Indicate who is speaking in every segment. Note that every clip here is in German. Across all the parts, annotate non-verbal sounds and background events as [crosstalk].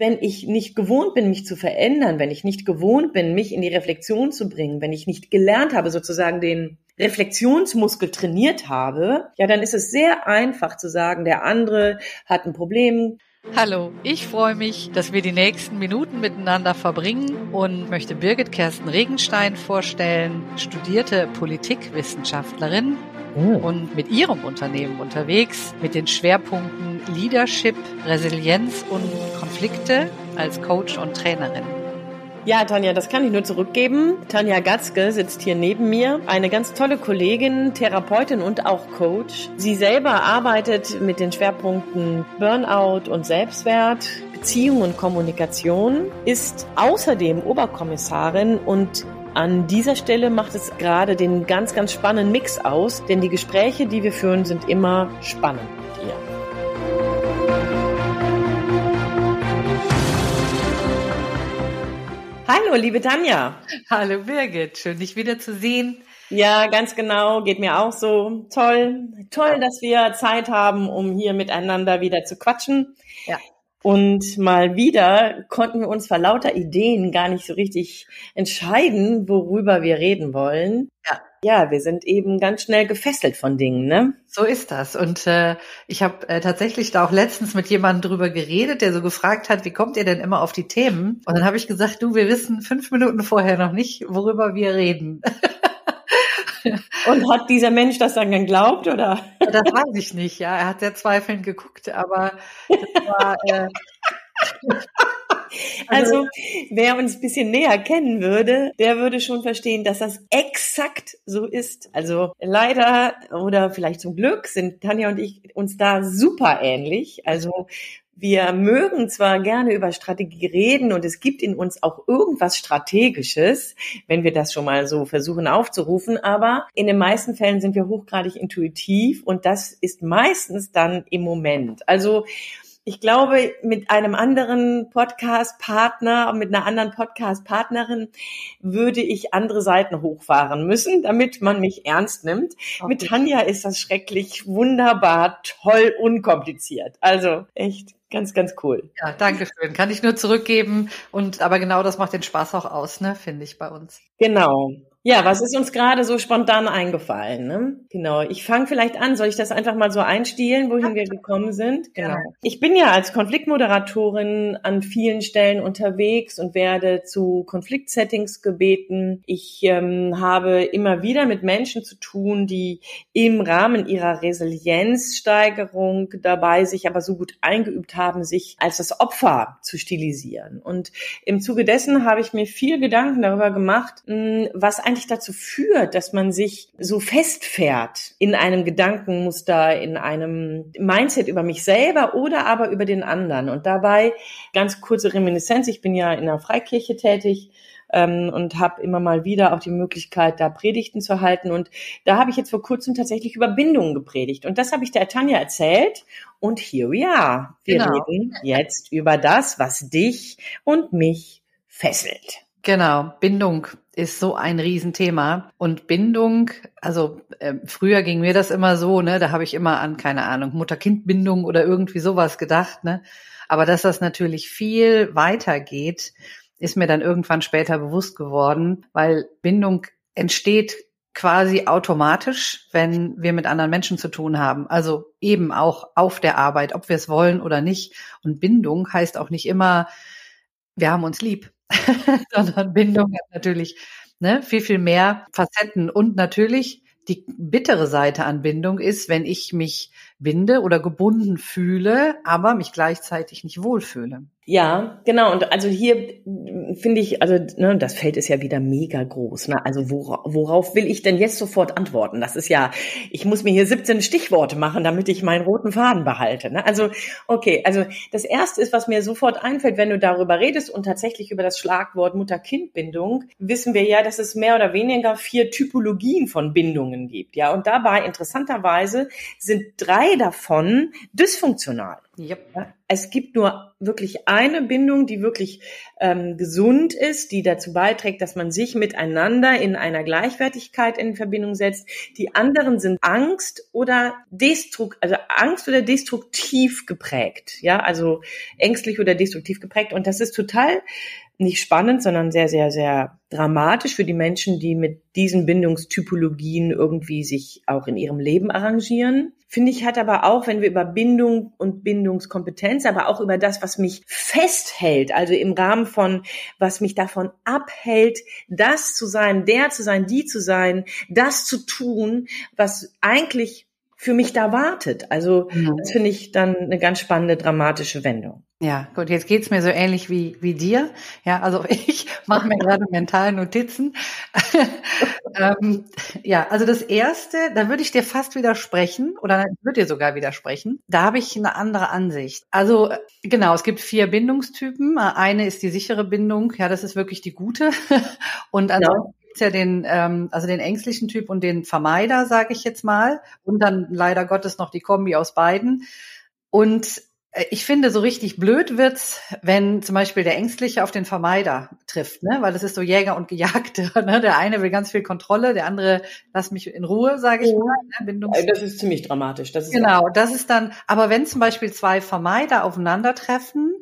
Speaker 1: wenn ich nicht gewohnt bin, mich zu verändern, wenn ich nicht gewohnt bin, mich in die Reflexion zu bringen, wenn ich nicht gelernt habe, sozusagen den Reflexionsmuskel trainiert habe, ja, dann ist es sehr einfach zu sagen, der andere hat ein Problem,
Speaker 2: Hallo, ich freue mich, dass wir die nächsten Minuten miteinander verbringen und möchte Birgit Kersten Regenstein vorstellen, studierte Politikwissenschaftlerin oh. und mit ihrem Unternehmen unterwegs mit den Schwerpunkten Leadership, Resilienz und Konflikte als Coach und Trainerin.
Speaker 1: Ja, Tanja, das kann ich nur zurückgeben. Tanja Gatzke sitzt hier neben mir. Eine ganz tolle Kollegin, Therapeutin und auch Coach. Sie selber arbeitet mit den Schwerpunkten Burnout und Selbstwert, Beziehung und Kommunikation, ist außerdem Oberkommissarin und an dieser Stelle macht es gerade den ganz, ganz spannenden Mix aus, denn die Gespräche, die wir führen, sind immer spannend. Hallo, liebe Tanja.
Speaker 2: Hallo Birgit, schön dich wieder zu sehen.
Speaker 1: Ja, ganz genau, geht mir auch so. Toll, toll, dass wir Zeit haben, um hier miteinander wieder zu quatschen. Ja. Und mal wieder konnten wir uns vor lauter Ideen gar nicht so richtig entscheiden, worüber wir reden wollen. Ja. Ja, wir sind eben ganz schnell gefesselt von Dingen, ne?
Speaker 2: So ist das. Und äh, ich habe äh, tatsächlich da auch letztens mit jemandem drüber geredet, der so gefragt hat, wie kommt ihr denn immer auf die Themen? Und dann habe ich gesagt, du, wir wissen fünf Minuten vorher noch nicht, worüber wir reden.
Speaker 1: Und hat dieser Mensch das dann geglaubt, oder?
Speaker 2: Das weiß ich nicht, ja. Er hat sehr zweifelnd geguckt, aber das war, äh, [laughs]
Speaker 1: also, also, wer uns ein bisschen näher kennen würde, der würde schon verstehen, dass das exakt so ist. Also leider oder vielleicht zum Glück sind Tanja und ich uns da super ähnlich. Also wir mögen zwar gerne über Strategie reden und es gibt in uns auch irgendwas Strategisches, wenn wir das schon mal so versuchen aufzurufen, aber in den meisten Fällen sind wir hochgradig intuitiv und das ist meistens dann im Moment. Also ich glaube, mit einem anderen Podcast-Partner, mit einer anderen Podcast-Partnerin würde ich andere Seiten hochfahren müssen, damit man mich ernst nimmt. Okay. Mit Tanja ist das schrecklich wunderbar, toll, unkompliziert. Also echt ganz, ganz cool.
Speaker 2: Ja, danke schön. Kann ich nur zurückgeben. Und aber genau das macht den Spaß auch aus, ne, finde ich bei uns.
Speaker 1: Genau. Ja, was ist uns gerade so spontan eingefallen? Ne? Genau. Ich fange vielleicht an. Soll ich das einfach mal so einstielen, wohin wir gekommen sind? Genau. Ich bin ja als Konfliktmoderatorin an vielen Stellen unterwegs und werde zu Konfliktsettings gebeten. Ich ähm, habe immer wieder mit Menschen zu tun, die im Rahmen ihrer Resilienzsteigerung dabei sich aber so gut eingeübt haben, sich als das Opfer zu stilisieren. Und im Zuge dessen habe ich mir viel Gedanken darüber gemacht, hm, was eigentlich dazu führt, dass man sich so festfährt in einem Gedankenmuster, in einem Mindset über mich selber oder aber über den anderen. Und dabei ganz kurze Reminiszenz. Ich bin ja in der Freikirche tätig ähm, und habe immer mal wieder auch die Möglichkeit, da Predigten zu halten. Und da habe ich jetzt vor kurzem tatsächlich über Bindungen gepredigt. Und das habe ich der Tanja erzählt. Und here we are. Wir genau. reden jetzt über das, was dich und mich fesselt.
Speaker 2: Genau, Bindung ist so ein Riesenthema. Und Bindung, also äh, früher ging mir das immer so, ne, da habe ich immer an, keine Ahnung, Mutter-Kind-Bindung oder irgendwie sowas gedacht, ne? Aber dass das natürlich viel weiter geht, ist mir dann irgendwann später bewusst geworden, weil Bindung entsteht quasi automatisch, wenn wir mit anderen Menschen zu tun haben. Also eben auch auf der Arbeit, ob wir es wollen oder nicht. Und Bindung heißt auch nicht immer, wir haben uns lieb. [laughs] sondern Bindung hat natürlich ne, viel, viel mehr Facetten. Und natürlich die bittere Seite an Bindung ist, wenn ich mich binde oder gebunden fühle, aber mich gleichzeitig nicht wohlfühle.
Speaker 1: Ja, genau. Und also hier finde ich, also ne, das Feld ist ja wieder mega groß. Ne? Also worauf, worauf will ich denn jetzt sofort antworten? Das ist ja, ich muss mir hier 17 Stichworte machen, damit ich meinen roten Faden behalte. Ne? Also okay, also das erste ist, was mir sofort einfällt, wenn du darüber redest und tatsächlich über das Schlagwort Mutter-Kind-Bindung, wissen wir ja, dass es mehr oder weniger vier Typologien von Bindungen gibt. Ja, und dabei interessanterweise sind drei davon dysfunktional.
Speaker 2: Yep.
Speaker 1: Es gibt nur wirklich eine Bindung, die wirklich ähm, gesund ist, die dazu beiträgt, dass man sich miteinander in einer Gleichwertigkeit in Verbindung setzt. Die anderen sind Angst oder destrukt, also Angst oder destruktiv geprägt. Ja, also ängstlich oder destruktiv geprägt. Und das ist total nicht spannend, sondern sehr, sehr, sehr dramatisch für die Menschen, die mit diesen Bindungstypologien irgendwie sich auch in ihrem Leben arrangieren. Finde ich, hat aber auch, wenn wir über Bindung und Bindungskompetenz, aber auch über das, was mich festhält, also im Rahmen von, was mich davon abhält, das zu sein, der zu sein, die zu sein, das zu tun, was eigentlich für mich da wartet. Also mhm. das finde ich dann eine ganz spannende, dramatische Wendung.
Speaker 2: Ja, gut, jetzt geht's mir so ähnlich wie, wie dir. Ja, also [laughs] ich mache mir gerade mental Notizen. [laughs] ähm, ja, also das erste, da würde ich dir fast widersprechen oder würde dir sogar widersprechen. Da habe ich eine andere Ansicht. Also genau, es gibt vier Bindungstypen. Eine ist die sichere Bindung, ja, das ist wirklich die gute. [laughs] Und ansonsten gibt's ja den, ähm, also den ängstlichen Typ und den Vermeider, sage ich jetzt mal. Und dann leider Gottes noch die Kombi aus beiden. Und äh, ich finde, so richtig blöd wird's, wenn zum Beispiel der Ängstliche auf den Vermeider trifft, ne? weil das ist so Jäger und Gejagte. [laughs] Ne? Der eine will ganz viel Kontrolle, der andere lass mich in Ruhe, sage ich mal.
Speaker 1: Ne? Bindungs äh, das ist ziemlich dramatisch. Das
Speaker 2: ist genau, das ist dann, aber wenn zum Beispiel zwei Vermeider aufeinandertreffen,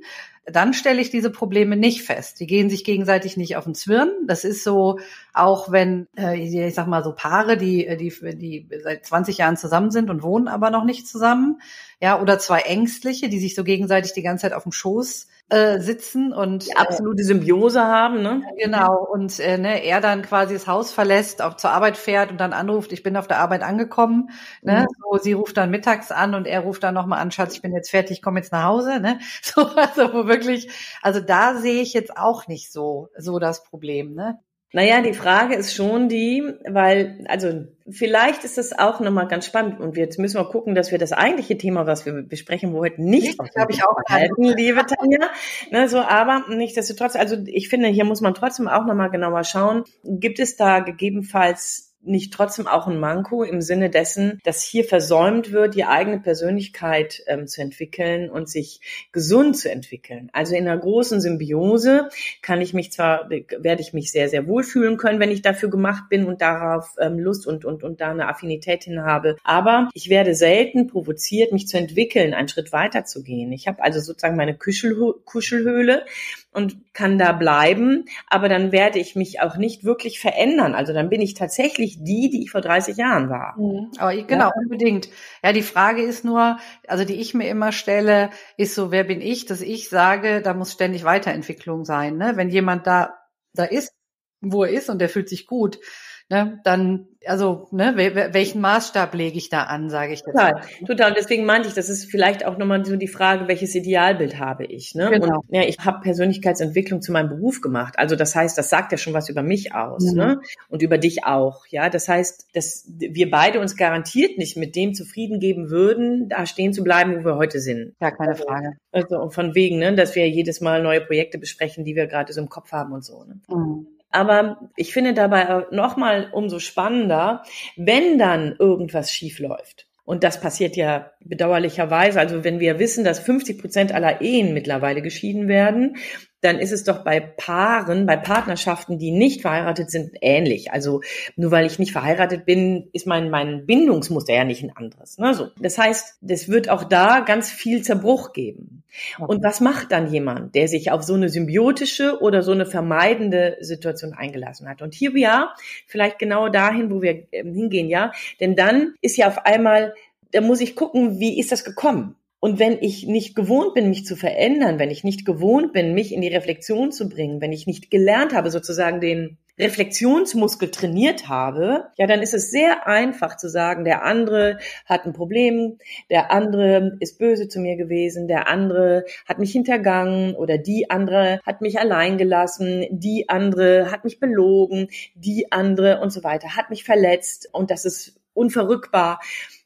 Speaker 2: dann stelle ich diese Probleme nicht fest. Die gehen sich gegenseitig nicht auf den Zwirn. Das ist so, auch wenn, äh, ich sag mal so Paare, die, die, die seit 20 Jahren zusammen sind und wohnen aber noch nicht zusammen, ja, oder zwei Ängstliche, die sich so gegenseitig die ganze Zeit auf dem Schoß äh, sitzen und
Speaker 1: die absolute Symbiose haben, ne?
Speaker 2: Genau und äh, ne, er dann quasi das Haus verlässt, auch zur Arbeit fährt und dann anruft, ich bin auf der Arbeit angekommen, ne? Mhm. So, sie ruft dann mittags an und er ruft dann nochmal an, Schatz, ich bin jetzt fertig, komm jetzt nach Hause, ne? [laughs] So also wo wirklich, also da sehe ich jetzt auch nicht so so das Problem, ne?
Speaker 1: Naja, die Frage ist schon die, weil, also vielleicht ist das auch nochmal ganz spannend und jetzt müssen wir gucken, dass wir das eigentliche Thema, was wir besprechen, wo heute nicht,
Speaker 2: das habe ich auch
Speaker 1: halten, liebe Tanja. Ne, so, aber nichtsdestotrotz, also ich finde, hier muss man trotzdem auch nochmal genauer schauen. Gibt es da gegebenenfalls nicht trotzdem auch ein Manko im Sinne dessen, dass hier versäumt wird, die eigene Persönlichkeit ähm, zu entwickeln und sich gesund zu entwickeln. Also in einer großen Symbiose kann ich mich zwar, werde ich mich sehr, sehr wohlfühlen können, wenn ich dafür gemacht bin und darauf ähm, Lust und, und, und da eine Affinität hin habe. Aber ich werde selten provoziert, mich zu entwickeln, einen Schritt weiter zu gehen. Ich habe also sozusagen meine Kuschelhöhle und kann da bleiben, aber dann werde ich mich auch nicht wirklich verändern. Also dann bin ich tatsächlich die, die ich vor 30 Jahren war.
Speaker 2: Mhm. Aber ich, genau, ja. unbedingt. Ja, die Frage ist nur, also die ich mir immer stelle, ist so, wer bin ich, dass ich sage, da muss ständig Weiterentwicklung sein. Ne? Wenn jemand da, da ist, wo er ist und der fühlt sich gut, ne, dann, also, ne, welchen Maßstab lege ich da an, sage ich.
Speaker 1: Total, total. Und deswegen meinte ich, das ist vielleicht auch nochmal so die Frage, welches Idealbild habe ich. Ne? Genau. Und ja, ich habe Persönlichkeitsentwicklung zu meinem Beruf gemacht. Also das heißt, das sagt ja schon was über mich aus, mhm. ne? Und über dich auch. Ja, das heißt, dass wir beide uns garantiert nicht mit dem zufrieden geben würden, da stehen zu bleiben, wo wir heute sind.
Speaker 2: Ja, keine Frage.
Speaker 1: Also von wegen, ne, dass wir jedes Mal neue Projekte besprechen, die wir gerade so im Kopf haben und so. Ne? Mhm. Aber ich finde dabei nochmal umso spannender, wenn dann irgendwas schief läuft. Und das passiert ja bedauerlicherweise. Also wenn wir wissen, dass 50 Prozent aller Ehen mittlerweile geschieden werden, dann ist es doch bei Paaren, bei Partnerschaften, die nicht verheiratet sind, ähnlich. Also nur weil ich nicht verheiratet bin, ist mein, mein Bindungsmuster ja nicht ein anderes. Ne? So. Das heißt, es wird auch da ganz viel Zerbruch geben. Und was macht dann jemand, der sich auf so eine symbiotische oder so eine vermeidende Situation eingelassen hat? Und hier ja, vielleicht genau dahin, wo wir ähm, hingehen, ja. Denn dann ist ja auf einmal, da muss ich gucken, wie ist das gekommen? Und wenn ich nicht gewohnt bin, mich zu verändern, wenn ich nicht gewohnt bin, mich in die Reflexion zu bringen, wenn ich nicht gelernt habe, sozusagen den Reflexionsmuskel trainiert habe, ja, dann ist es sehr einfach zu sagen, der andere hat ein Problem, der andere ist böse zu mir gewesen, der andere hat mich hintergangen oder die andere hat mich allein gelassen, die andere hat mich belogen, die andere und so weiter hat mich verletzt und das ist unverrückbar.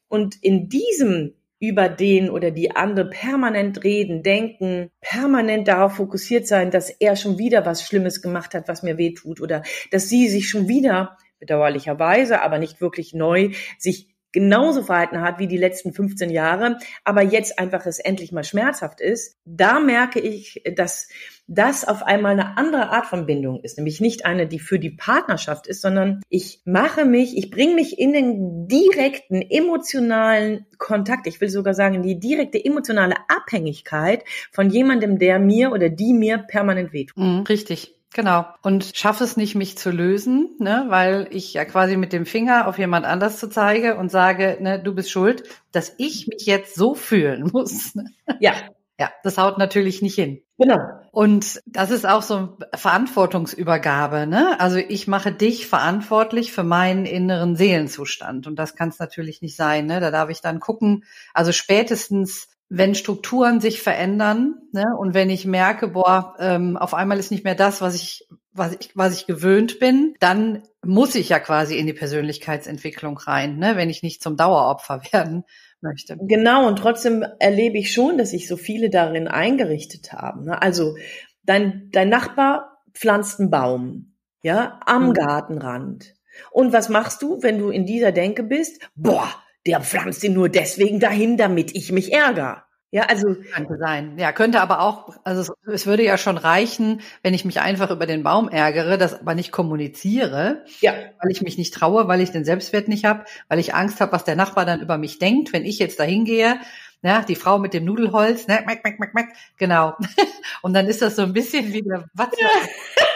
Speaker 1: Und in diesem über den oder die andere permanent reden, denken, permanent darauf fokussiert sein, dass er schon wieder was Schlimmes gemacht hat, was mir weh tut oder dass sie sich schon wieder bedauerlicherweise, aber nicht wirklich neu, sich genauso verhalten hat wie die letzten 15 Jahre, aber jetzt einfach es endlich mal schmerzhaft ist, da merke ich, dass das auf einmal eine andere Art von Bindung ist, nämlich nicht eine, die für die Partnerschaft ist, sondern ich mache mich, ich bringe mich in den direkten emotionalen Kontakt, ich will sogar sagen, die direkte emotionale Abhängigkeit von jemandem, der mir oder die mir permanent wehtut.
Speaker 2: Mhm, richtig. Genau. Und schaffe es nicht, mich zu lösen, ne, weil ich ja quasi mit dem Finger auf jemand anders zu zeige und sage, ne, du bist schuld, dass ich mich jetzt so fühlen [laughs] muss. Ne?
Speaker 1: Ja.
Speaker 2: Ja, das haut natürlich nicht hin.
Speaker 1: Genau.
Speaker 2: Und das ist auch so Verantwortungsübergabe, ne? Also ich mache dich verantwortlich für meinen inneren Seelenzustand. Und das kann es natürlich nicht sein, ne? Da darf ich dann gucken, also spätestens wenn Strukturen sich verändern ne, und wenn ich merke, boah, ähm, auf einmal ist nicht mehr das, was ich, was ich, was ich gewöhnt bin, dann muss ich ja quasi in die Persönlichkeitsentwicklung rein, ne, wenn ich nicht zum Daueropfer [laughs] werden möchte.
Speaker 1: Genau, und trotzdem erlebe ich schon, dass sich so viele darin eingerichtet haben. Ne? Also dein, dein Nachbar pflanzt einen Baum, ja, am mhm. Gartenrand. Und was machst du, wenn du in dieser Denke bist? Boah, der pflanzt ihn nur deswegen dahin, damit ich mich ärgere. Ja, also
Speaker 2: könnte sein. Ja, könnte aber auch, also es würde ja schon reichen, wenn ich mich einfach über den Baum ärgere, das aber nicht kommuniziere,
Speaker 1: ja.
Speaker 2: weil ich mich nicht traue, weil ich den Selbstwert nicht habe, weil ich Angst habe, was der Nachbar dann über mich denkt, wenn ich jetzt dahin gehe. Ja, die Frau mit dem Nudelholz, ne, mack, mack, mack, mack, genau. [laughs] Und dann ist das so ein bisschen wie der Watzlawick.
Speaker 1: Ja. [laughs]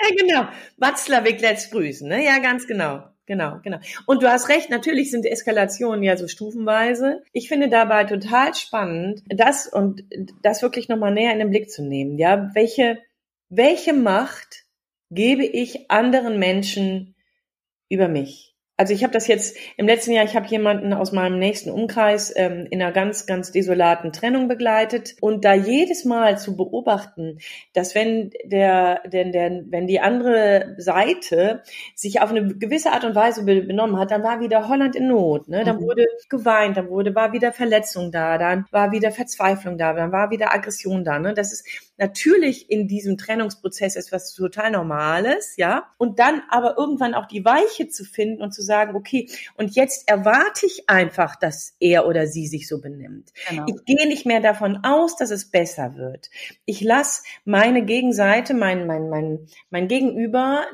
Speaker 1: ja, genau. Watzlawick lässt grüßen, ne? Ja, ganz genau. Genau, genau. Und du hast recht, natürlich sind Eskalationen ja so stufenweise. Ich finde dabei total spannend, das und das wirklich nochmal näher in den Blick zu nehmen. Ja, welche, welche Macht gebe ich anderen Menschen über mich? Also ich habe das jetzt im letzten Jahr, ich habe jemanden aus meinem nächsten Umkreis ähm, in einer ganz, ganz desolaten Trennung begleitet und da jedes Mal zu beobachten, dass wenn der, denn der, wenn die andere Seite sich auf eine gewisse Art und Weise benommen hat, dann war wieder Holland in Not, ne? Dann mhm. wurde geweint, dann wurde war wieder Verletzung da, dann war wieder Verzweiflung da, dann war wieder Aggression da, ne? Das ist natürlich in diesem Trennungsprozess etwas total Normales, ja. Und dann aber irgendwann auch die Weiche zu finden und zu sagen, okay, und jetzt erwarte ich einfach, dass er oder sie sich so benimmt. Genau. Ich gehe nicht mehr davon aus, dass es besser wird. Ich lasse meine Gegenseite, mein, mein, mein, mein Gegenüber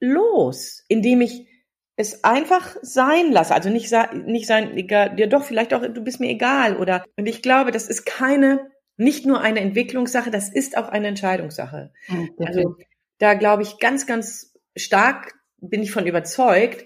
Speaker 1: los, indem ich es einfach sein lasse. Also nicht, nicht sein, egal, dir doch vielleicht auch, du bist mir egal oder, und ich glaube, das ist keine nicht nur eine Entwicklungssache, das ist auch eine Entscheidungssache. Mhm, also da glaube ich ganz, ganz stark bin ich von überzeugt.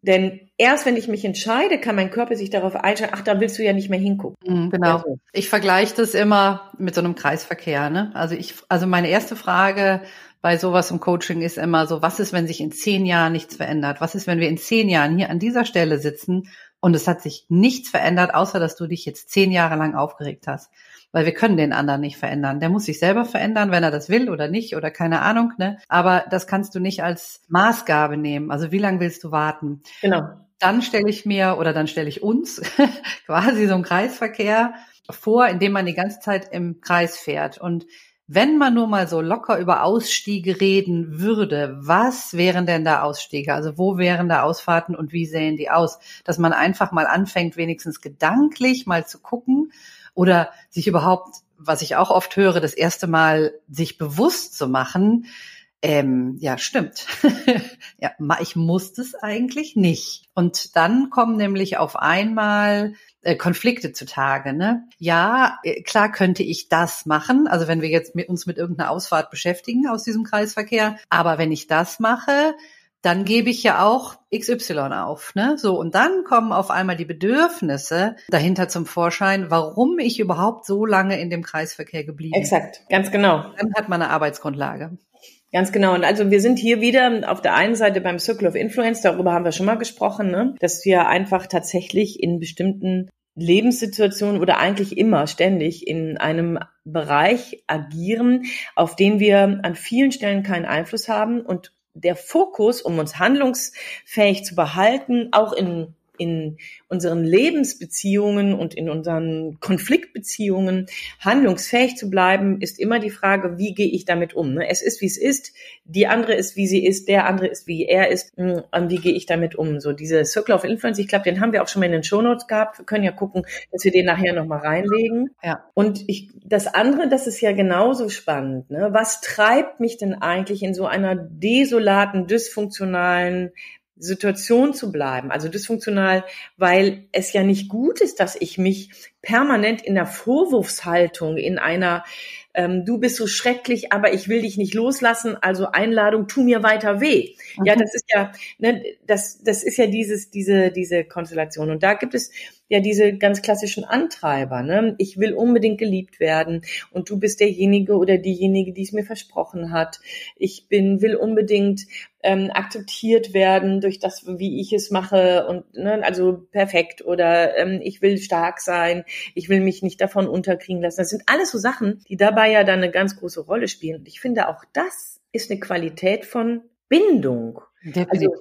Speaker 1: Denn erst wenn ich mich entscheide, kann mein Körper sich darauf einstellen, ach, da willst du ja nicht mehr hingucken.
Speaker 2: Mhm, genau. Also. Ich vergleiche das immer mit so einem Kreisverkehr. Ne? Also ich, also meine erste Frage bei sowas im Coaching ist immer so, was ist, wenn sich in zehn Jahren nichts verändert? Was ist, wenn wir in zehn Jahren hier an dieser Stelle sitzen und es hat sich nichts verändert, außer dass du dich jetzt zehn Jahre lang aufgeregt hast? Weil wir können den anderen nicht verändern. Der muss sich selber verändern, wenn er das will oder nicht oder keine Ahnung. Ne? Aber das kannst du nicht als Maßgabe nehmen. Also wie lange willst du warten?
Speaker 1: Genau.
Speaker 2: Dann stelle ich mir oder dann stelle ich uns [laughs] quasi so einen Kreisverkehr vor, in dem man die ganze Zeit im Kreis fährt und wenn man nur mal so locker über Ausstiege reden würde, was wären denn da Ausstiege? Also wo wären da Ausfahrten und wie sehen die aus? Dass man einfach mal anfängt, wenigstens gedanklich mal zu gucken, oder sich überhaupt, was ich auch oft höre, das erste Mal sich bewusst zu machen, ähm, ja, stimmt. [laughs] ja, ich muss das eigentlich nicht. Und dann kommen nämlich auf einmal äh, Konflikte zutage. Ne? Ja, äh, klar könnte ich das machen. Also wenn wir jetzt mit uns mit irgendeiner Ausfahrt beschäftigen aus diesem Kreisverkehr. Aber wenn ich das mache, dann gebe ich ja auch XY auf. Ne? So, und dann kommen auf einmal die Bedürfnisse dahinter zum Vorschein, warum ich überhaupt so lange in dem Kreisverkehr geblieben bin.
Speaker 1: Exakt, ganz genau.
Speaker 2: Dann hat man eine Arbeitsgrundlage.
Speaker 1: Ganz genau. Und also wir sind hier wieder auf der einen Seite beim Circle of Influence, darüber haben wir schon mal gesprochen, ne? dass wir einfach tatsächlich in bestimmten Lebenssituationen oder eigentlich immer ständig in einem Bereich agieren, auf den wir an vielen Stellen keinen Einfluss haben und der Fokus, um uns handlungsfähig zu behalten, auch in in unseren Lebensbeziehungen und in unseren Konfliktbeziehungen handlungsfähig zu bleiben, ist immer die Frage, wie gehe ich damit um? Ne? Es ist, wie es ist. Die andere ist, wie sie ist. Der andere ist, wie er ist. Hm, wie gehe ich damit um? So diese Circle of Influence, ich glaube, den haben wir auch schon mal in den Shownotes gehabt. Wir können ja gucken, dass wir den nachher nochmal reinlegen. Ja. Und ich, das andere, das ist ja genauso spannend. Ne? Was treibt mich denn eigentlich in so einer desolaten, dysfunktionalen Situation zu bleiben, also dysfunktional, weil es ja nicht gut ist, dass ich mich permanent in der Vorwurfshaltung, in einer ähm, du bist so schrecklich, aber ich will dich nicht loslassen, also Einladung, tu mir weiter weh. Mhm. Ja, das ist ja, ne, das, das ist ja dieses, diese, diese Konstellation. Und da gibt es ja diese ganz klassischen Antreiber. Ne? Ich will unbedingt geliebt werden und du bist derjenige oder diejenige, die es mir versprochen hat. Ich bin, will unbedingt ähm, akzeptiert werden durch das, wie ich es mache und ne, also perfekt oder ähm, ich will stark sein, ich will mich nicht davon unterkriegen lassen. Das sind alles so Sachen, die dabei ja dann eine ganz große Rolle spielen. Und ich finde auch das ist eine Qualität von Bindung. Also,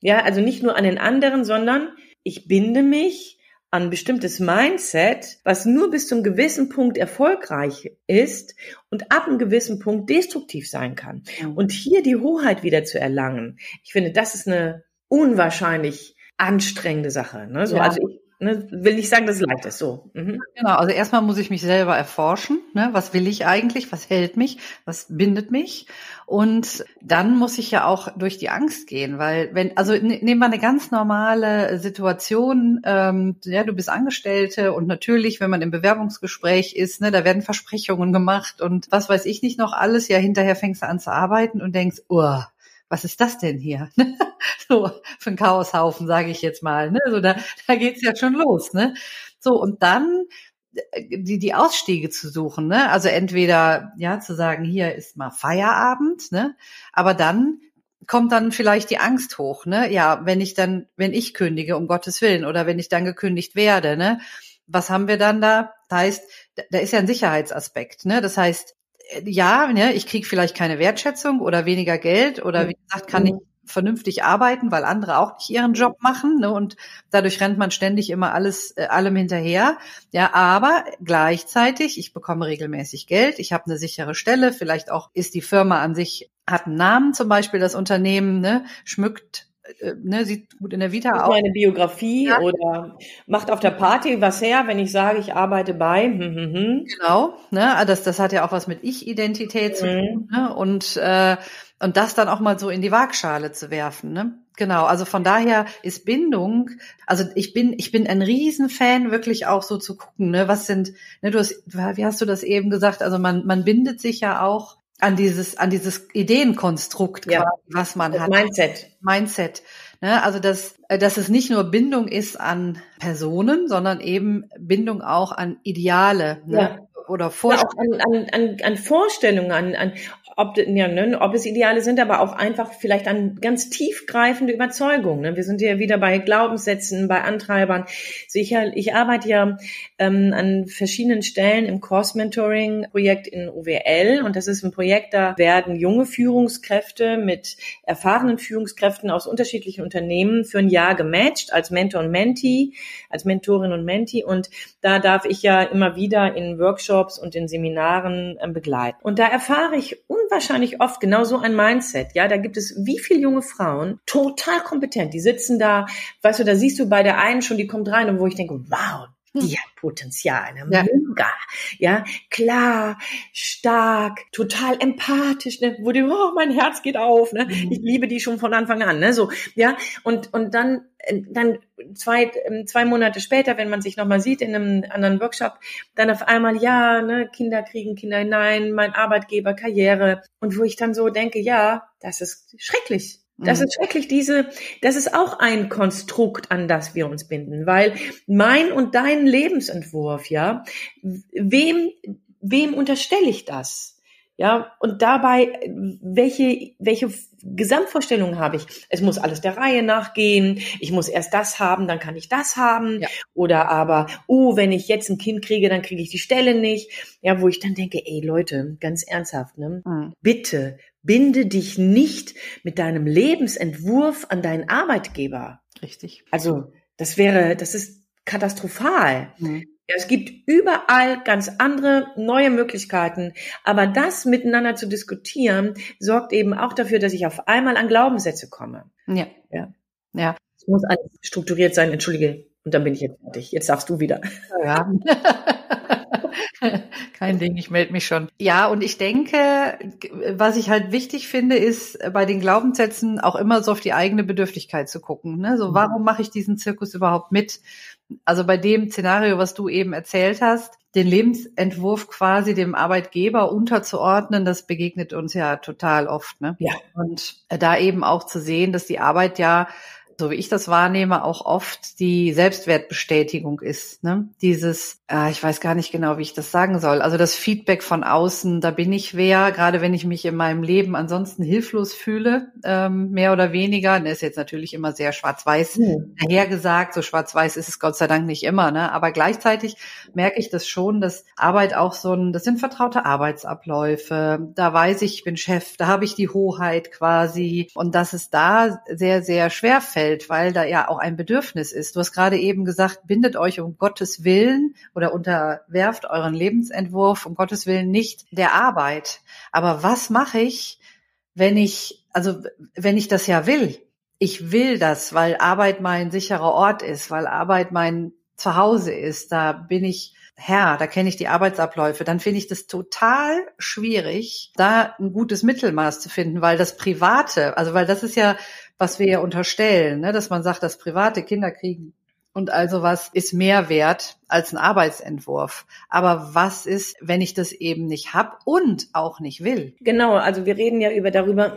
Speaker 1: ja, also nicht nur an den anderen, sondern ich binde mich an bestimmtes Mindset, was nur bis zum gewissen Punkt erfolgreich ist und ab einem gewissen Punkt destruktiv sein kann. Und hier die Hoheit wieder zu erlangen, ich finde, das ist eine unwahrscheinlich anstrengende Sache. Ne? So, ja. Also ich Ne, will nicht sagen, dass es leicht ist. So.
Speaker 2: Mhm. Genau, also erstmal muss ich mich selber erforschen. Ne? Was will ich eigentlich? Was hält mich? Was bindet mich? Und dann muss ich ja auch durch die Angst gehen, weil wenn, also nehmen wir eine ganz normale Situation, ähm, ja, du bist Angestellte und natürlich, wenn man im Bewerbungsgespräch ist, ne, da werden Versprechungen gemacht und was weiß ich nicht noch alles, ja, hinterher fängst du an zu arbeiten und denkst, oh, was ist das denn hier? [laughs] so für ein Chaoshaufen, sage ich jetzt mal. Ne? So, da, da geht's ja schon los. Ne? So, und dann äh, die, die Ausstiege zu suchen, ne? Also entweder ja zu sagen, hier ist mal Feierabend, ne? Aber dann kommt dann vielleicht die Angst hoch, ne? Ja, wenn ich dann, wenn ich kündige, um Gottes Willen, oder wenn ich dann gekündigt werde, ne? Was haben wir dann da? Das heißt, da ist ja ein Sicherheitsaspekt, ne? Das heißt, ja, ne, ich kriege vielleicht keine Wertschätzung oder weniger Geld oder wie gesagt, kann ich vernünftig arbeiten, weil andere auch nicht ihren Job machen ne, und dadurch rennt man ständig immer alles äh, allem hinterher. Ja, aber gleichzeitig ich bekomme regelmäßig Geld, ich habe eine sichere Stelle, vielleicht auch ist die Firma an sich hat einen Namen, zum Beispiel das Unternehmen ne, schmückt ne, sieht gut in der Vita
Speaker 1: aus. Meine Biografie ja. oder macht auf der Party was her, wenn ich sage, ich arbeite bei. Hm, hm, hm.
Speaker 2: Genau, ne, ah, das, das hat ja auch was mit Ich-Identität zu mhm. tun. Ne, und, äh, und das dann auch mal so in die Waagschale zu werfen. Ne? Genau, also von daher ist Bindung, also ich bin, ich bin ein Riesenfan, wirklich auch so zu gucken, ne, was sind, ne, du hast, wie hast du das eben gesagt, also man, man bindet sich ja auch an dieses, an dieses Ideenkonstrukt, ja. quasi, was man das hat.
Speaker 1: Mindset.
Speaker 2: Mindset. Ne? Also, dass, dass es nicht nur Bindung ist an Personen, sondern eben Bindung auch an Ideale. Ne? Ja. Oder
Speaker 1: Vorstellungen. Ja, an, an, an Vorstellungen, an, an ob, ja, ne, ob es Ideale sind, aber auch einfach vielleicht an ganz tiefgreifende Überzeugungen. Ne? Wir sind ja wieder bei Glaubenssätzen, bei Antreibern. Also ich, arbeite ja ähm, an verschiedenen Stellen im Course Mentoring Projekt in UWL und das ist ein Projekt, da werden junge Führungskräfte mit erfahrenen Führungskräften aus unterschiedlichen Unternehmen für ein Jahr gematcht als Mentor und Mentee, als Mentorin und Mentee und da darf ich ja immer wieder in Workshops und in Seminaren äh, begleiten. Und da erfahre ich unwahrscheinlich oft genau so ein Mindset. Ja, da gibt es wie viele junge Frauen, total kompetent, die sitzen da, weißt du, da siehst du bei der einen schon, die kommt rein und wo ich denke, wow, die hm. hat Potenzial, ne? Ja. Mega, ja, klar, stark, total empathisch, ne? wo du, oh, mein Herz geht auf, ne? Mhm. Ich liebe die schon von Anfang an, ne? So, ja, und und dann äh, dann zwei ähm, zwei Monate später, wenn man sich nochmal sieht in einem anderen Workshop, dann auf einmal ja, ne? Kinder kriegen Kinder hinein, mein Arbeitgeber, Karriere und wo ich dann so denke, ja, das ist schrecklich, das mhm. ist schrecklich, diese, das ist auch ein Konstrukt, an das wir uns binden, weil mein und dein Lebensentwurf, ja, wem, wem unterstelle ich das? Ja, und dabei, welche, welche Gesamtvorstellung habe ich? Es muss alles der Reihe nachgehen. Ich muss erst das haben, dann kann ich das haben. Ja. Oder aber, oh, wenn ich jetzt ein Kind kriege, dann kriege ich die Stelle nicht. Ja, wo ich dann denke, ey Leute, ganz ernsthaft, ne? Mhm. Bitte binde dich nicht mit deinem Lebensentwurf an deinen Arbeitgeber.
Speaker 2: Richtig.
Speaker 1: Also Das wäre, das ist katastrophal. Mhm. Es gibt überall ganz andere neue Möglichkeiten. Aber das miteinander zu diskutieren, sorgt eben auch dafür, dass ich auf einmal an Glaubenssätze komme.
Speaker 2: Ja. Ja.
Speaker 1: ja. Es muss alles strukturiert sein, entschuldige. Und dann bin ich jetzt fertig. Jetzt darfst du wieder.
Speaker 2: Ja. [laughs] [laughs] Kein Ding, ich melde mich schon. Ja, und ich denke, was ich halt wichtig finde, ist bei den Glaubenssätzen auch immer so auf die eigene Bedürftigkeit zu gucken. Ne? So, mhm. warum mache ich diesen Zirkus überhaupt mit? Also bei dem Szenario, was du eben erzählt hast, den Lebensentwurf quasi dem Arbeitgeber unterzuordnen, das begegnet uns ja total oft. Ne?
Speaker 1: Ja.
Speaker 2: Und da eben auch zu sehen, dass die Arbeit ja so wie ich das wahrnehme, auch oft die Selbstwertbestätigung ist. Ne? Dieses, äh, ich weiß gar nicht genau, wie ich das sagen soll. Also das Feedback von außen, da bin ich wer, gerade wenn ich mich in meinem Leben ansonsten hilflos fühle, ähm, mehr oder weniger. Das ist jetzt natürlich immer sehr schwarz-weiß mhm. dahergesagt. So schwarz-weiß ist es Gott sei Dank nicht immer. Ne? Aber gleichzeitig merke ich das schon, dass Arbeit auch so ein, das sind vertraute Arbeitsabläufe. Da weiß ich, ich bin Chef, da habe ich die Hoheit quasi. Und dass es da sehr, sehr schwer fällt, Umfeld, weil da ja auch ein Bedürfnis ist. Du hast gerade eben gesagt, bindet euch um Gottes Willen oder unterwerft euren Lebensentwurf um Gottes Willen nicht der Arbeit. Aber was mache ich, wenn ich, also wenn ich das ja will? Ich will das, weil Arbeit mein sicherer Ort ist, weil Arbeit mein Zuhause ist. Da bin ich Herr, da kenne ich die Arbeitsabläufe, dann finde ich das total schwierig, da ein gutes Mittelmaß zu finden, weil das Private, also weil das ist ja was wir ja unterstellen, ne, dass man sagt, dass private Kinder kriegen und also was ist mehr wert als ein Arbeitsentwurf. Aber was ist, wenn ich das eben nicht hab und auch nicht will?
Speaker 1: Genau, also wir reden ja über darüber,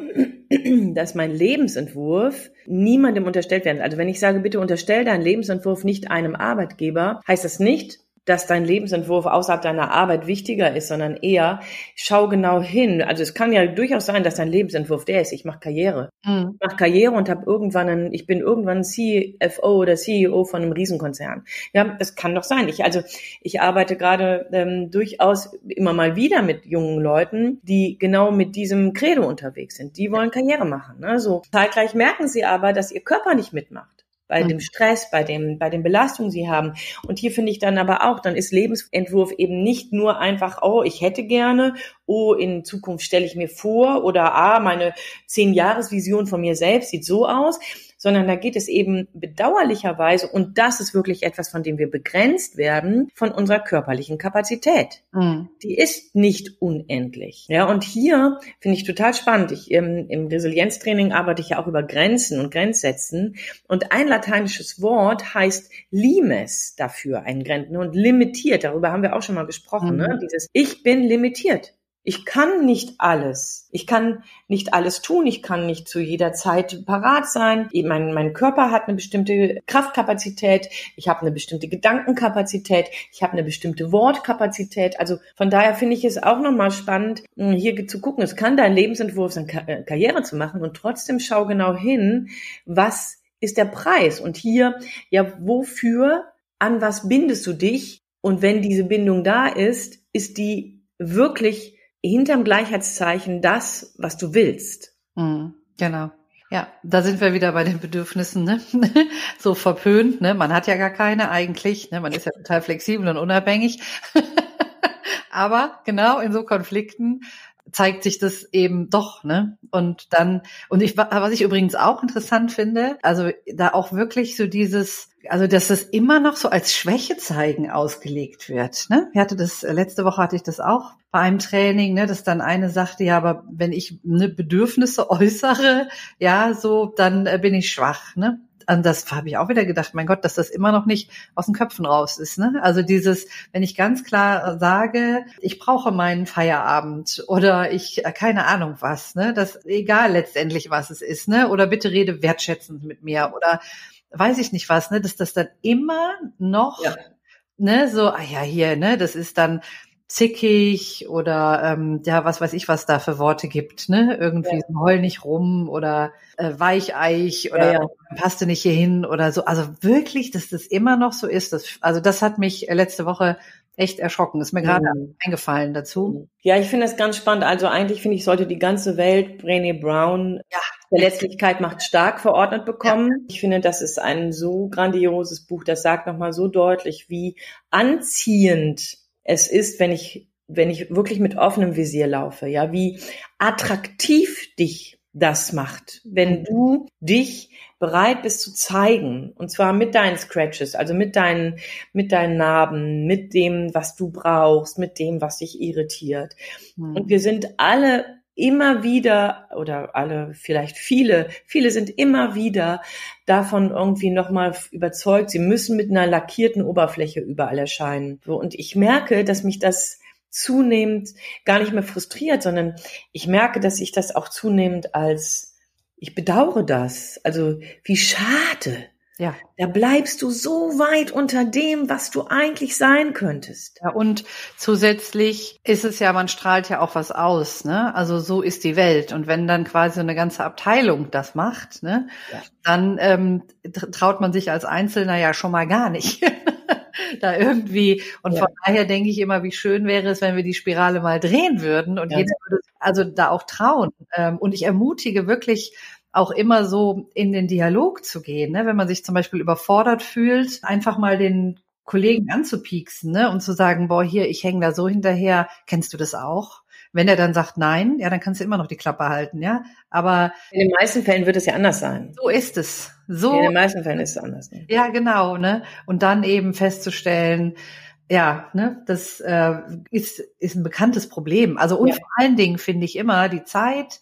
Speaker 1: [clears throat] dass mein Lebensentwurf niemandem unterstellt werden. Also wenn ich sage, bitte unterstell deinen Lebensentwurf nicht einem Arbeitgeber, heißt das nicht, dass dein Lebensentwurf außerhalb deiner Arbeit wichtiger ist, sondern eher schau genau hin. Also es kann ja durchaus sein, dass dein Lebensentwurf der ist, ich mache Karriere. Mhm. Ich mache Karriere und habe irgendwann einen, ich bin irgendwann CFO oder CEO von einem Riesenkonzern. Ja, das kann doch sein. Ich also ich arbeite gerade ähm, durchaus immer mal wieder mit jungen Leuten, die genau mit diesem Credo unterwegs sind. Die wollen Karriere machen. Ne? So zeitgleich merken sie aber, dass ihr Körper nicht mitmacht bei mhm. dem Stress, bei dem, bei den Belastungen, sie haben. Und hier finde ich dann aber auch, dann ist Lebensentwurf eben nicht nur einfach, oh, ich hätte gerne, oh, in Zukunft stelle ich mir vor oder ah, meine zehn Jahresvision von mir selbst sieht so aus, sondern da geht es eben bedauerlicherweise, und das ist wirklich etwas, von dem wir begrenzt werden, von unserer körperlichen Kapazität. Mhm. Die ist nicht unendlich. Ja, und hier finde ich total spannend. Ich, im, im Resilienztraining arbeite ich ja auch über Grenzen und Grenzsetzen. Und ein lateinisches Wort heißt limes dafür, ein Grenzen und limitiert. Darüber haben wir auch schon mal gesprochen. Ne? Mhm. Ne? Dieses Ich bin limitiert. Ich kann nicht alles. Ich kann nicht alles tun. Ich kann nicht zu jeder Zeit parat sein. Mein, mein Körper hat eine bestimmte Kraftkapazität. Ich habe eine bestimmte Gedankenkapazität. Ich habe eine bestimmte Wortkapazität. Also von daher finde ich es auch nochmal spannend, hm, hier zu gucken. Es kann dein Lebensentwurf sein, äh, Karriere zu machen und trotzdem schau genau hin, was ist der Preis? Und hier, ja, wofür, an was bindest du dich? Und wenn diese Bindung da ist, ist die wirklich hinterm Gleichheitszeichen das, was du willst.
Speaker 2: Mhm, genau. Ja, da sind wir wieder bei den Bedürfnissen, ne? [laughs] so verpönt, ne? Man hat ja gar keine eigentlich, ne? Man ist ja total flexibel und unabhängig. [laughs] Aber genau in so Konflikten zeigt sich das eben doch, ne? Und dann, und ich, was ich übrigens auch interessant finde, also da auch wirklich so dieses, also dass das immer noch so als Schwäche zeigen ausgelegt wird. Ne? Ich hatte das letzte Woche hatte ich das auch bei einem Training, ne, dass dann eine sagte, ja, aber wenn ich ne, Bedürfnisse [laughs] äußere, ja, so, dann äh, bin ich schwach. Ne? an das habe ich auch wieder gedacht, mein Gott, dass das immer noch nicht aus den Köpfen raus ist. Ne? Also dieses, wenn ich ganz klar sage, ich brauche meinen Feierabend oder ich, äh, keine Ahnung was, ne, das egal letztendlich was es ist, ne, oder bitte rede wertschätzend mit mir oder weiß ich nicht was, ne, dass das dann immer noch, ja. ne, so, ah ja, hier, ne, das ist dann zickig oder ähm, ja, was weiß ich, was da für Worte gibt, ne? Irgendwie ja. heul nicht rum oder äh, Weicheich oder ja, ja. passt du nicht hier hin oder so. Also wirklich, dass das immer noch so ist. Das, also das hat mich letzte Woche echt erschrocken. Ist mir gerade mhm. eingefallen dazu.
Speaker 1: Ja, ich finde das ganz spannend. Also eigentlich finde ich, sollte die ganze Welt Brené Brown ja. Verletzlichkeit macht stark verordnet bekommen. Ja. Ich finde, das ist ein so grandioses Buch, das sagt nochmal so deutlich, wie anziehend es ist, wenn ich, wenn ich wirklich mit offenem Visier laufe, ja, wie attraktiv dich das macht, wenn mhm. du dich bereit bist zu zeigen und zwar mit deinen Scratches, also mit deinen mit deinen Narben, mit dem, was du brauchst, mit dem, was dich irritiert. Mhm. Und wir sind alle immer wieder oder alle vielleicht viele, viele sind immer wieder davon irgendwie nochmal überzeugt, sie müssen mit einer lackierten Oberfläche überall erscheinen. Und ich merke, dass mich das zunehmend gar nicht mehr frustriert, sondern ich merke, dass ich das auch zunehmend als, ich bedauere das. Also wie schade. Ja. Da bleibst du so weit unter dem, was du eigentlich sein könntest.
Speaker 2: Ja, und zusätzlich ist es ja, man strahlt ja auch was aus, ne? Also so ist die Welt. Und wenn dann quasi eine ganze Abteilung das macht, ne, ja. dann ähm, traut man sich als Einzelner ja schon mal gar nicht. [laughs] da irgendwie. Und ja. von daher denke ich immer, wie schön wäre es, wenn wir die Spirale mal drehen würden und ja. jeder würde also da auch trauen. Ähm, und ich ermutige wirklich auch immer so in den Dialog zu gehen, ne? wenn man sich zum Beispiel überfordert fühlt, einfach mal den Kollegen anzupieksen ne? und zu sagen, boah, hier, ich hänge da so hinterher, kennst du das auch? Wenn er dann sagt nein, ja, dann kannst du immer noch die Klappe halten, ja. Aber
Speaker 1: in den meisten Fällen wird es ja anders sein.
Speaker 2: So ist es. So.
Speaker 1: In den meisten Fällen ist es anders. Ne?
Speaker 2: Ja, genau, ne. Und dann eben festzustellen, ja, ne, das äh, ist, ist ein bekanntes Problem. Also und ja. vor allen Dingen finde ich immer die Zeit,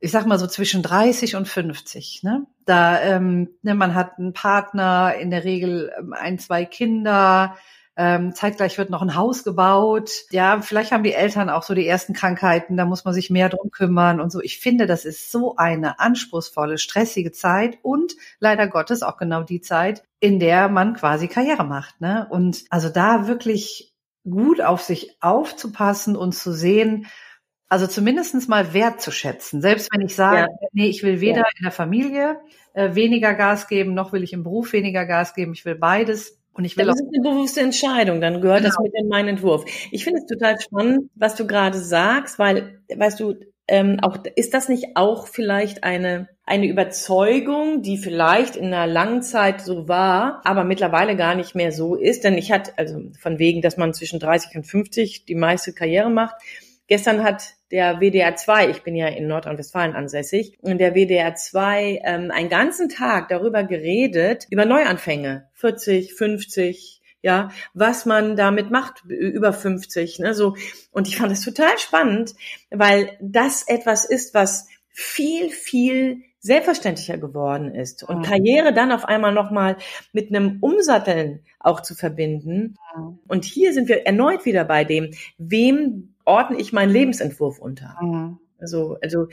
Speaker 2: ich sag mal so zwischen 30 und 50. Ne? Da ähm, ne, man hat einen Partner, in der Regel ähm, ein, zwei Kinder, ähm, zeitgleich wird noch ein Haus gebaut. Ja, vielleicht haben die Eltern auch so die ersten Krankheiten, da muss man sich mehr drum kümmern und so. Ich finde, das ist so eine anspruchsvolle, stressige Zeit und leider Gottes auch genau die Zeit, in der man quasi Karriere macht. Ne? Und also da wirklich gut auf sich aufzupassen und zu sehen, also zumindestens mal wertzuschätzen. Selbst wenn ich sage, ja. nee, ich will weder ja. in der Familie äh, weniger Gas geben, noch will ich im Beruf weniger Gas geben. Ich will beides. Und ich will
Speaker 1: das ist eine bewusste Entscheidung, dann gehört genau. das mit in meinen Entwurf. Ich finde es total spannend, was du gerade sagst, weil, weißt du, ähm, auch, ist das nicht auch vielleicht eine, eine Überzeugung, die vielleicht in einer langen Zeit so war, aber mittlerweile gar nicht mehr so ist? Denn ich hatte, also von wegen, dass man zwischen 30 und 50 die meiste Karriere macht. Gestern hat der WDR 2, ich bin ja in Nordrhein-Westfalen ansässig, und der WDR 2 ähm, einen ganzen Tag darüber geredet, über Neuanfänge, 40, 50, ja, was man damit macht, über 50, ne, so. Und ich fand das total spannend, weil das etwas ist, was viel, viel selbstverständlicher geworden ist und. Karriere dann auf einmal nochmal mit einem Umsatteln auch zu verbinden. Und hier sind wir erneut wieder bei dem, wem ordne ich meinen Lebensentwurf unter? Mhm. Also, also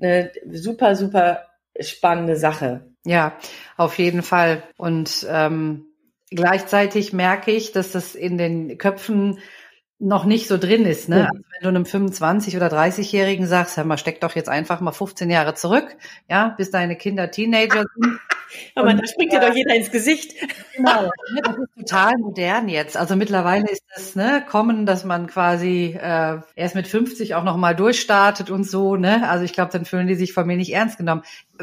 Speaker 1: eine super, super spannende Sache.
Speaker 2: Ja, auf jeden Fall. Und ähm, gleichzeitig merke ich, dass das in den Köpfen noch nicht so drin ist. Ne? Also wenn du einem 25- oder 30-Jährigen sagst, hör mal, steck doch jetzt einfach mal 15 Jahre zurück, ja, bis deine Kinder Teenager sind.
Speaker 1: Aber da springt dir doch jeder ins Gesicht. Genau,
Speaker 2: ne, das ist total modern jetzt. Also mittlerweile ist das ne, kommen, dass man quasi äh, erst mit 50 auch noch mal durchstartet und so. Ne? Also ich glaube, dann fühlen die sich von mir nicht ernst genommen.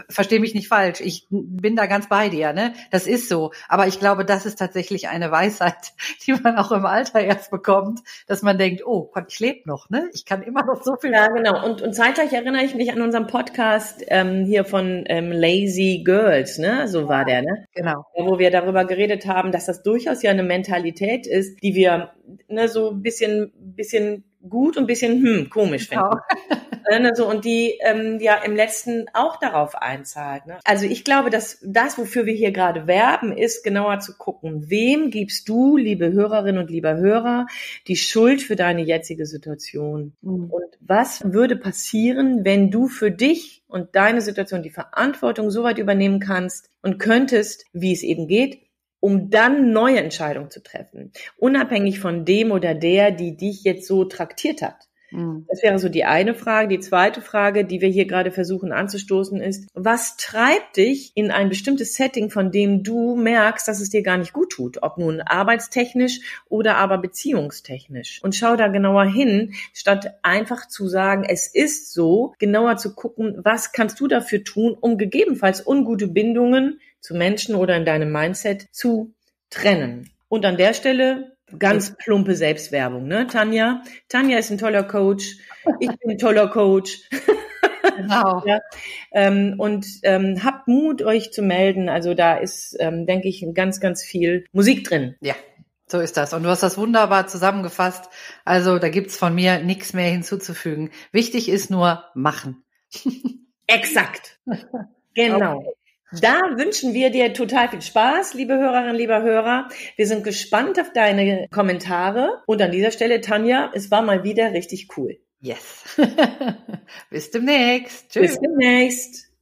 Speaker 2: Verstehe mich nicht falsch. Ich bin da ganz bei dir. Ne? Das ist so. Aber ich glaube, das ist tatsächlich eine Weisheit, die man auch im Alter erst bekommt, dass man denkt, oh Gott, ich lebe noch. Ne? Ich kann immer noch so viel.
Speaker 1: Ja, genau. Und, und zeitgleich erinnere ich mich an unseren Podcast ähm, hier von ähm, Lazy Girls. Ne? So war der. Ne?
Speaker 2: Genau.
Speaker 1: Wo wir darüber geredet haben, dass das durchaus ja eine Mentalität ist, die wir ne, so ein bisschen, bisschen gut und ein bisschen hm, komisch genau. finden. Ne, so, und die ähm, ja im letzten auch darauf einzahlt. Ne? Also ich glaube, dass das, wofür wir hier gerade werben, ist genauer zu gucken, wem gibst du, liebe Hörerinnen und lieber Hörer, die Schuld für deine jetzige Situation? Mhm. Und was würde passieren, wenn du für dich und deine Situation die Verantwortung so weit übernehmen kannst und könntest, wie es eben geht, um dann neue Entscheidungen zu treffen, unabhängig von dem oder der, die dich jetzt so traktiert hat. Mhm. Das wäre so die eine Frage. Die zweite Frage, die wir hier gerade versuchen anzustoßen, ist, was treibt dich in ein bestimmtes Setting, von dem du merkst, dass es dir gar nicht gut tut? Ob nun arbeitstechnisch oder aber beziehungstechnisch. Und schau da genauer hin, statt einfach zu sagen, es ist so, genauer zu gucken, was kannst du dafür tun, um gegebenenfalls ungute Bindungen zu Menschen oder in deinem Mindset zu trennen. Und an der Stelle ganz plumpe Selbstwerbung, ne, Tanja? Tanja ist ein toller Coach. Ich bin ein toller Coach. Genau. [laughs] ja, ähm, und ähm, habt Mut, euch zu melden. Also da ist, ähm, denke ich, ganz, ganz viel Musik drin.
Speaker 2: Ja, so ist das. Und du hast das wunderbar zusammengefasst. Also da gibt's von mir nichts mehr hinzuzufügen. Wichtig ist nur machen. [laughs]
Speaker 1: Exakt. Genau. Okay. Da wünschen wir dir total viel Spaß, liebe Hörerinnen, lieber Hörer. Wir sind gespannt auf deine Kommentare. Und an dieser Stelle, Tanja, es war mal wieder richtig cool.
Speaker 2: Yes. [laughs] Bis demnächst.
Speaker 1: Tschüss. Bis demnächst.